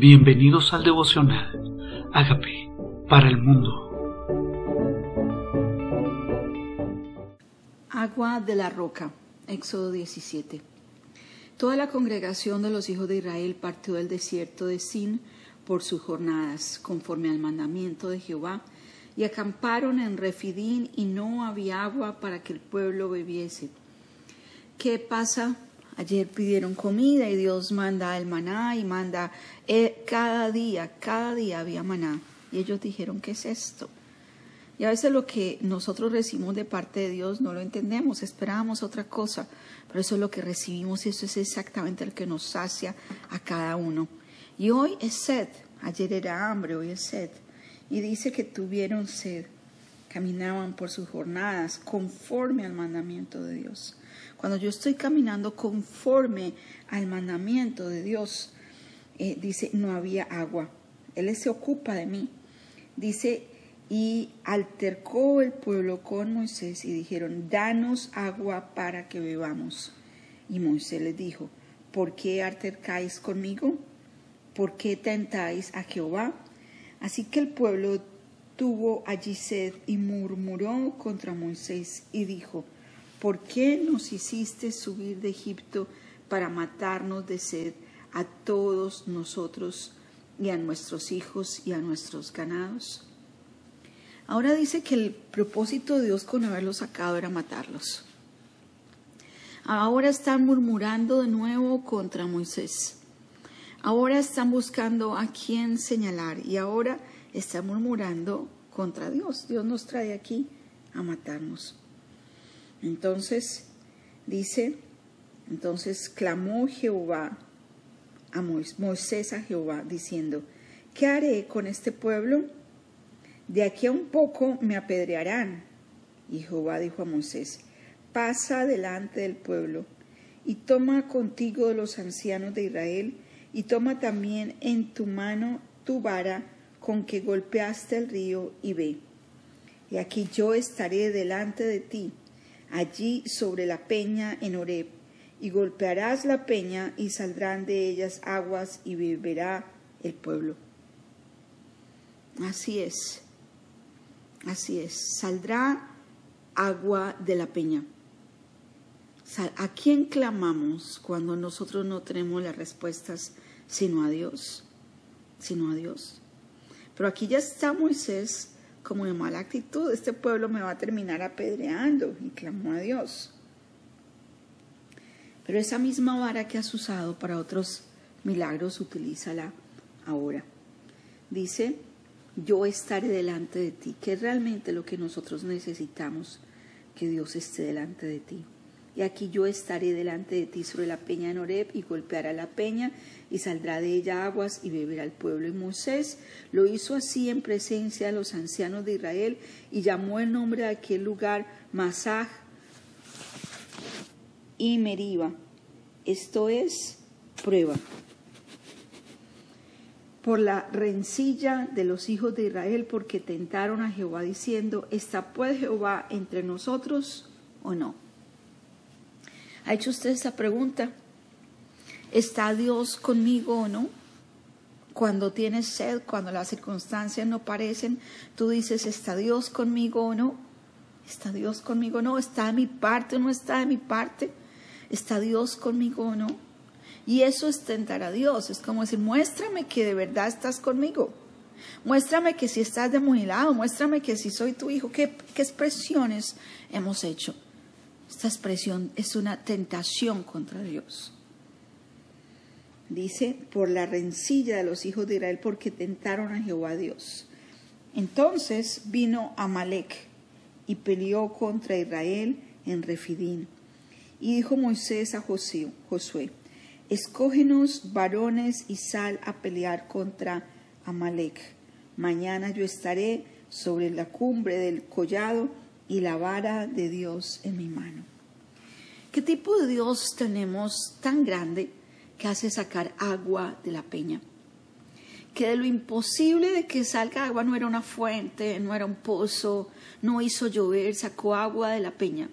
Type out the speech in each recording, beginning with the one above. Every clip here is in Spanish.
Bienvenidos al devocional. Hágame para el mundo. Agua de la roca. Éxodo 17. Toda la congregación de los hijos de Israel partió del desierto de Sin por sus jornadas, conforme al mandamiento de Jehová, y acamparon en Refidín y no había agua para que el pueblo bebiese. ¿Qué pasa? Ayer pidieron comida y Dios manda el maná y manda eh, cada día, cada día había maná. Y ellos dijeron, ¿qué es esto? Y a veces lo que nosotros recibimos de parte de Dios no lo entendemos, esperábamos otra cosa, pero eso es lo que recibimos y eso es exactamente lo que nos sacia a cada uno. Y hoy es sed, ayer era hambre, hoy es sed. Y dice que tuvieron sed, caminaban por sus jornadas conforme al mandamiento de Dios. Cuando yo estoy caminando conforme al mandamiento de Dios, eh, dice, no había agua. Él se ocupa de mí. Dice, y altercó el pueblo con Moisés y dijeron, danos agua para que bebamos. Y Moisés les dijo, ¿por qué altercáis conmigo? ¿Por qué tentáis a Jehová? Así que el pueblo tuvo allí sed y murmuró contra Moisés y dijo, ¿por qué nos hiciste subir de Egipto para matarnos de sed a todos nosotros y a nuestros hijos y a nuestros ganados? Ahora dice que el propósito de Dios con haberlos sacado era matarlos. Ahora están murmurando de nuevo contra Moisés. Ahora están buscando a quién señalar y ahora están murmurando contra Dios. Dios nos trae aquí a matarnos. Entonces, dice, entonces clamó Jehová a Moisés a Jehová, diciendo, ¿qué haré con este pueblo? De aquí a un poco me apedrearán. Y Jehová dijo a Moisés, pasa delante del pueblo y toma contigo los ancianos de Israel y toma también en tu mano tu vara con que golpeaste el río y ve. Y aquí yo estaré delante de ti allí sobre la peña en Horeb, y golpearás la peña y saldrán de ellas aguas y beberá el pueblo. Así es, así es, saldrá agua de la peña. ¿A quién clamamos cuando nosotros no tenemos las respuestas sino a Dios? Sino a Dios. Pero aquí ya está Moisés como de mala actitud, este pueblo me va a terminar apedreando y clamó a Dios. Pero esa misma vara que has usado para otros milagros, utilízala ahora. Dice, yo estaré delante de ti, que es realmente lo que nosotros necesitamos, que Dios esté delante de ti. Y aquí yo estaré delante de ti sobre la peña en Oreb y golpeará la peña y saldrá de ella aguas y beberá el pueblo. Y Moisés lo hizo así en presencia de los ancianos de Israel y llamó el nombre de aquel lugar Masaj y Meriba. Esto es prueba. Por la rencilla de los hijos de Israel, porque tentaron a Jehová diciendo, ¿está pues Jehová entre nosotros o no? ¿Ha hecho usted esa pregunta? ¿Está Dios conmigo o no? Cuando tienes sed, cuando las circunstancias no parecen, tú dices, ¿está Dios conmigo o no? ¿Está Dios conmigo o no? ¿Está de mi parte o no está de mi parte? ¿Está Dios conmigo o no? Y eso es tentar a Dios. Es como decir, muéstrame que de verdad estás conmigo. Muéstrame que si estás de mi lado, muéstrame que si soy tu hijo. ¿Qué, qué expresiones hemos hecho? Esta expresión es una tentación contra Dios. Dice, por la rencilla de los hijos de Israel, porque tentaron a Jehová Dios. Entonces vino Amalek y peleó contra Israel en Refidín. Y dijo Moisés a Josué, escógenos varones y sal a pelear contra Amalek. Mañana yo estaré sobre la cumbre del collado y la vara de Dios en mi mano. ¿Qué tipo de Dios tenemos tan grande que hace sacar agua de la peña? Que de lo imposible de que salga agua no era una fuente, no era un pozo, no hizo llover, sacó agua de la peña.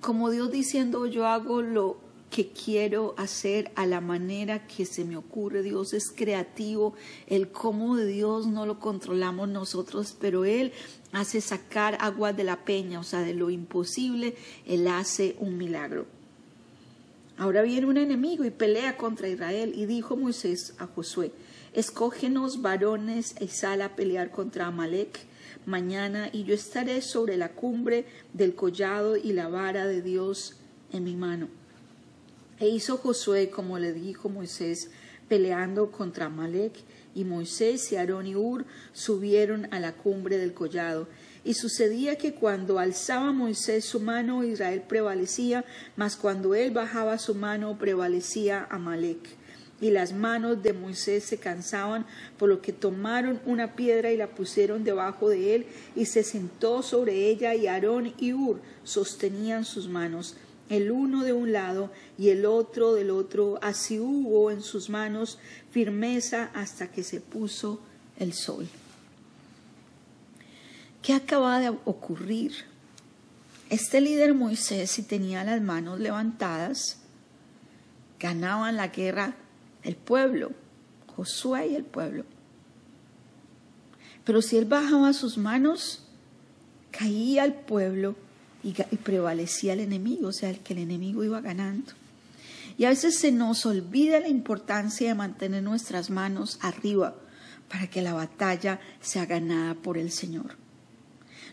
Como Dios diciendo, yo hago lo que quiero hacer a la manera que se me ocurre. Dios es creativo, el cómo de Dios no lo controlamos nosotros, pero Él hace sacar agua de la peña, o sea, de lo imposible, Él hace un milagro. Ahora viene un enemigo y pelea contra Israel y dijo Moisés a Josué, escógenos varones y sal a pelear contra Amalek mañana y yo estaré sobre la cumbre del collado y la vara de Dios en mi mano. E hizo Josué como le dijo Moisés, peleando contra Amalek, y Moisés y Aarón y Ur subieron a la cumbre del collado. Y sucedía que cuando alzaba Moisés su mano, Israel prevalecía, mas cuando él bajaba su mano, prevalecía Amalek y las manos de Moisés se cansaban, por lo que tomaron una piedra y la pusieron debajo de él, y se sentó sobre ella, y Aarón y Ur sostenían sus manos, el uno de un lado y el otro del otro, así hubo en sus manos firmeza hasta que se puso el sol. ¿Qué acaba de ocurrir? Este líder Moisés, si tenía las manos levantadas, ganaban la guerra el pueblo, Josué y el pueblo. Pero si él bajaba sus manos, caía el pueblo y, prevalecía el enemigo, o sea, el que el enemigo iba ganando. Y a veces se nos olvida la importancia de mantener nuestras manos arriba para que la batalla sea ganada por el Señor.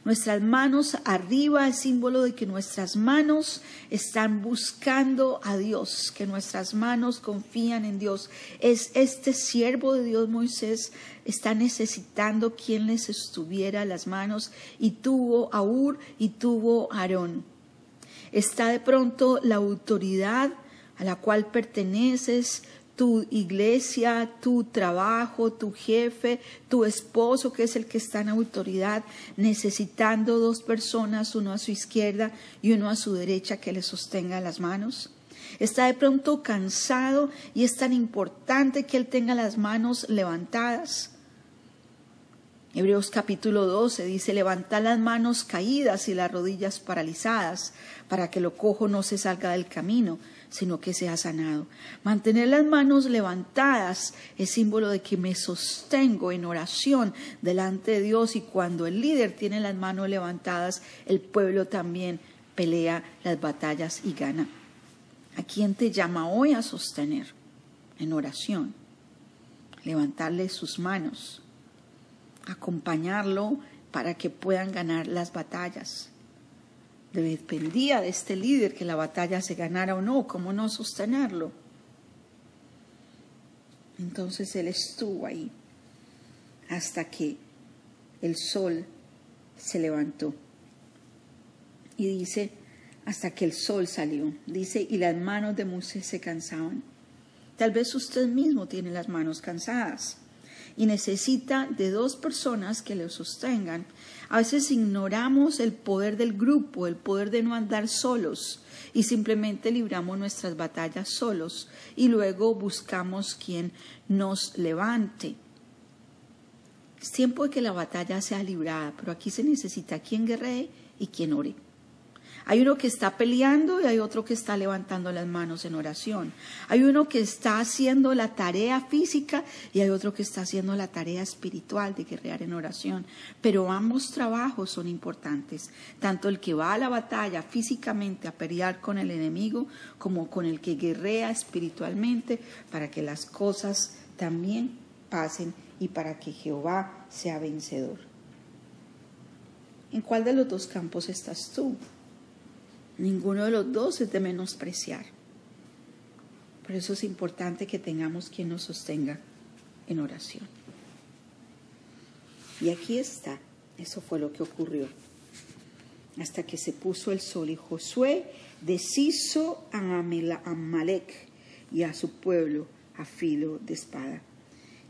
Nuestras manos arriba es símbolo de que nuestras manos están buscando a Dios, que nuestras manos confían en Dios. Es este siervo de Dios Moisés está necesitando quien les estuviera las manos y tuvo a Ur y tuvo a Aarón. Está de pronto la autoridad a la cual perteneces, tu iglesia, tu trabajo, tu jefe, tu esposo, que es el que está en autoridad, necesitando dos personas, uno a su izquierda y uno a su derecha, que le sostenga las manos. Está de pronto cansado y es tan importante que él tenga las manos levantadas. Hebreos capítulo 12 dice, levanta las manos caídas y las rodillas paralizadas para que lo cojo no se salga del camino sino que sea sanado. Mantener las manos levantadas es símbolo de que me sostengo en oración delante de Dios y cuando el líder tiene las manos levantadas, el pueblo también pelea las batallas y gana. ¿A quién te llama hoy a sostener en oración? Levantarle sus manos, acompañarlo para que puedan ganar las batallas dependía de este líder que la batalla se ganara o no, cómo no sostenerlo. Entonces él estuvo ahí hasta que el sol se levantó. Y dice, hasta que el sol salió. Dice, y las manos de Moisés se cansaban. Tal vez usted mismo tiene las manos cansadas y necesita de dos personas que le sostengan. A veces ignoramos el poder del grupo, el poder de no andar solos y simplemente libramos nuestras batallas solos y luego buscamos quien nos levante. Es tiempo de que la batalla sea librada, pero aquí se necesita quien guerree y quien ore. Hay uno que está peleando y hay otro que está levantando las manos en oración. Hay uno que está haciendo la tarea física y hay otro que está haciendo la tarea espiritual de guerrear en oración. Pero ambos trabajos son importantes, tanto el que va a la batalla físicamente a pelear con el enemigo como con el que guerrea espiritualmente para que las cosas también pasen y para que Jehová sea vencedor. ¿En cuál de los dos campos estás tú? Ninguno de los dos es de menospreciar. Por eso es importante que tengamos quien nos sostenga en oración. Y aquí está, eso fue lo que ocurrió. Hasta que se puso el sol y Josué deshizo a Amalek y a su pueblo a filo de espada.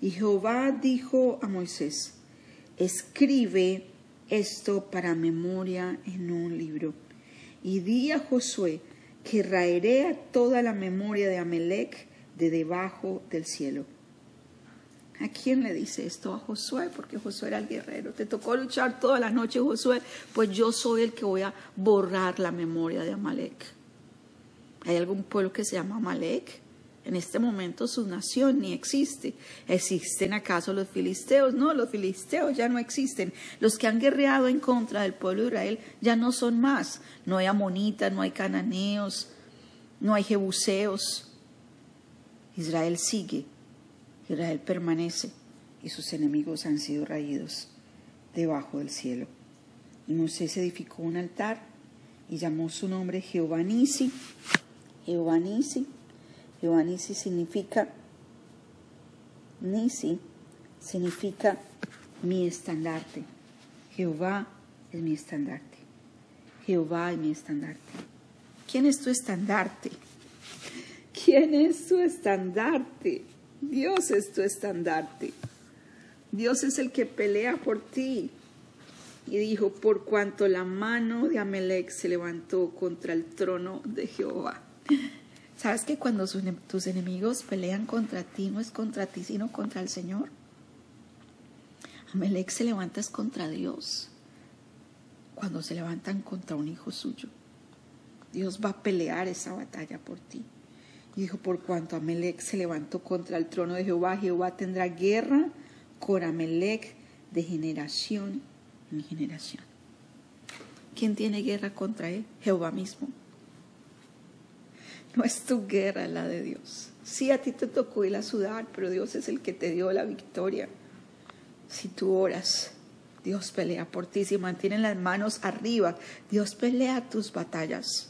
Y Jehová dijo a Moisés, escribe esto para memoria en un libro y di a Josué que raeré a toda la memoria de Amelec de debajo del cielo. ¿A quién le dice esto? A Josué, porque Josué era el guerrero. Te tocó luchar toda la noche, Josué, pues yo soy el que voy a borrar la memoria de Amalek. ¿Hay algún pueblo que se llama Amalek? En este momento su nación ni existe. ¿Existen acaso los filisteos? No, los filisteos ya no existen. Los que han guerreado en contra del pueblo de Israel ya no son más. No hay amonitas, no hay cananeos, no hay jebuseos. Israel sigue, Israel permanece y sus enemigos han sido raídos debajo del cielo. Y Moisés edificó un altar y llamó su nombre Jehová Nisi. Jehová Nisi Jehová Nisi significa, Nisi significa mi estandarte. Jehová es mi estandarte. Jehová es mi estandarte. ¿Quién es tu estandarte? ¿Quién es tu estandarte? Dios es tu estandarte. Dios es el que pelea por ti. Y dijo, por cuanto la mano de Amelec se levantó contra el trono de Jehová. ¿Sabes que cuando tus enemigos pelean contra ti, no es contra ti, sino contra el Señor? Amelec se levanta contra Dios. Cuando se levantan contra un hijo suyo, Dios va a pelear esa batalla por ti. Y dijo, por cuanto Amelec se levantó contra el trono de Jehová, Jehová tendrá guerra con Amelec de generación en generación. ¿Quién tiene guerra contra él? Jehová mismo. No es tu guerra la de Dios. Sí, a ti te tocó ir a sudar, pero Dios es el que te dio la victoria. Si tú oras, Dios pelea por ti. Si mantienes las manos arriba, Dios pelea tus batallas.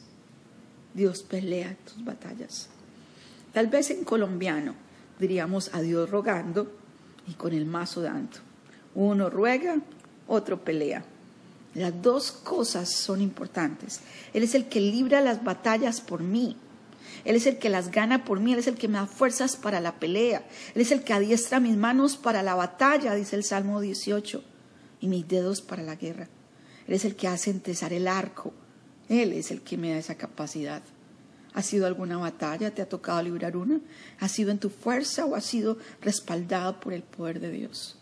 Dios pelea tus batallas. Tal vez en colombiano diríamos a Dios rogando y con el mazo dando. Uno ruega, otro pelea. Las dos cosas son importantes. Él es el que libra las batallas por mí. Él es el que las gana por mí, Él es el que me da fuerzas para la pelea, Él es el que adiestra mis manos para la batalla, dice el Salmo 18, y mis dedos para la guerra. Él es el que hace entesar el arco, Él es el que me da esa capacidad. ¿Ha sido alguna batalla? ¿Te ha tocado librar una? ¿Ha sido en tu fuerza o ha sido respaldado por el poder de Dios?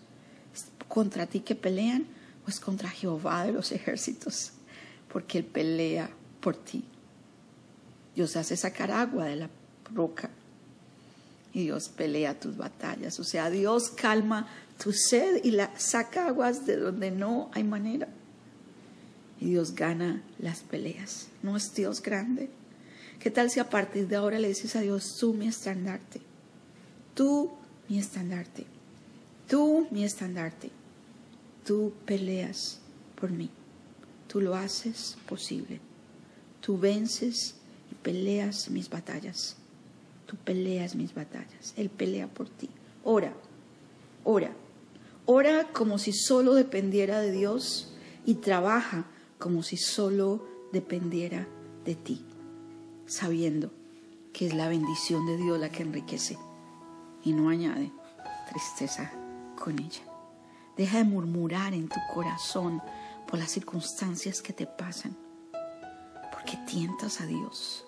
¿Es contra ti que pelean o es contra Jehová de los ejércitos? Porque Él pelea por ti. Dios hace sacar agua de la roca y Dios pelea tus batallas. O sea, Dios calma tu sed y saca aguas de donde no hay manera. Y Dios gana las peleas. ¿No es Dios grande? ¿Qué tal si a partir de ahora le dices a Dios, tú mi estandarte? Tú mi estandarte. Tú mi estandarte. Tú peleas por mí. Tú lo haces posible. Tú vences peleas mis batallas. Tú peleas mis batallas. Él pelea por ti. Ora, ora. Ora como si solo dependiera de Dios y trabaja como si solo dependiera de ti, sabiendo que es la bendición de Dios la que enriquece y no añade tristeza con ella. Deja de murmurar en tu corazón por las circunstancias que te pasan, porque tientas a Dios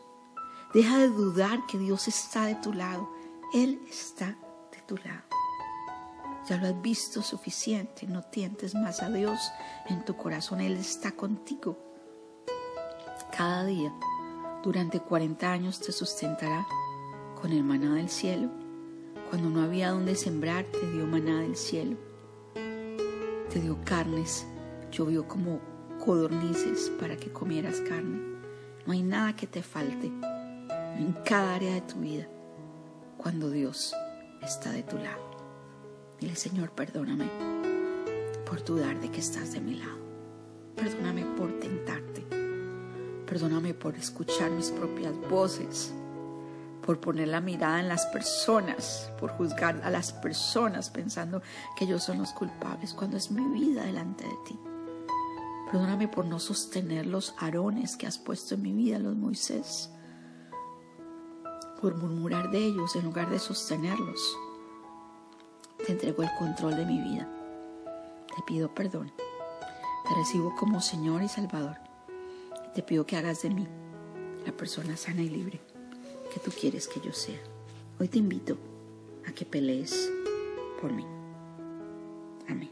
Deja de dudar que Dios está de tu lado. Él está de tu lado. Ya lo has visto suficiente. No tientes más a Dios en tu corazón. Él está contigo. Cada día, durante 40 años, te sustentará con el maná del cielo. Cuando no había donde sembrar, te dio maná del cielo. Te dio carnes. Llovió como codornices para que comieras carne. No hay nada que te falte en cada área de tu vida cuando Dios está de tu lado. Dile, Señor, perdóname por dudar de que estás de mi lado. Perdóname por tentarte. Perdóname por escuchar mis propias voces, por poner la mirada en las personas, por juzgar a las personas pensando que ellos son los culpables cuando es mi vida delante de ti. Perdóname por no sostener los arones que has puesto en mi vida, los Moisés por murmurar de ellos en lugar de sostenerlos. Te entrego el control de mi vida. Te pido perdón. Te recibo como Señor y Salvador. te pido que hagas de mí la persona sana y libre que tú quieres que yo sea. Hoy te invito a que pelees por mí. Amén.